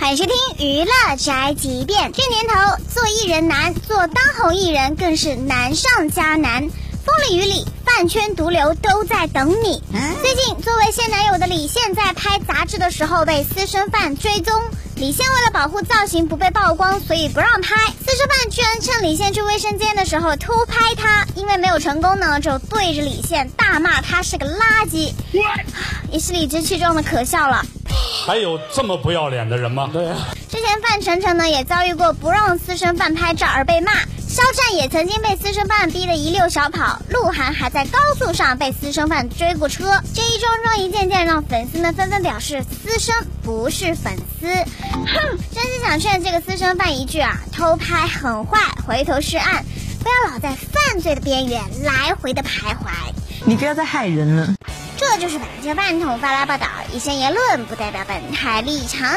欢迎收听娱乐宅急便。这年头，做艺人难，做当红艺人更是难上加难。风里雨里，饭圈毒瘤都在等你。最近，作为现男友的李现，在拍杂志的时候被私生饭追踪。李现为了保护造型不被曝光，所以不让拍。私生饭居然趁李现去卫生间的时候偷拍他，因为没有成功呢，就对着李现大骂他是个垃圾，也是理直气壮的可笑了。还有这么不要脸的人吗？对啊。之前范丞丞呢也遭遇过不让私生饭拍照而被骂，肖战也曾经被私生饭逼得一溜小跑，鹿晗还在高速上被私生饭追过车。这一桩桩一件件让粉丝们纷纷表示私生不是粉丝。哼，真是想劝这个私生饭一句啊，偷拍很坏，回头是岸，不要老在犯罪的边缘来回的徘徊。你不要再害人了。这就是本节饭桶发来报道，以上言论不代表本台立场。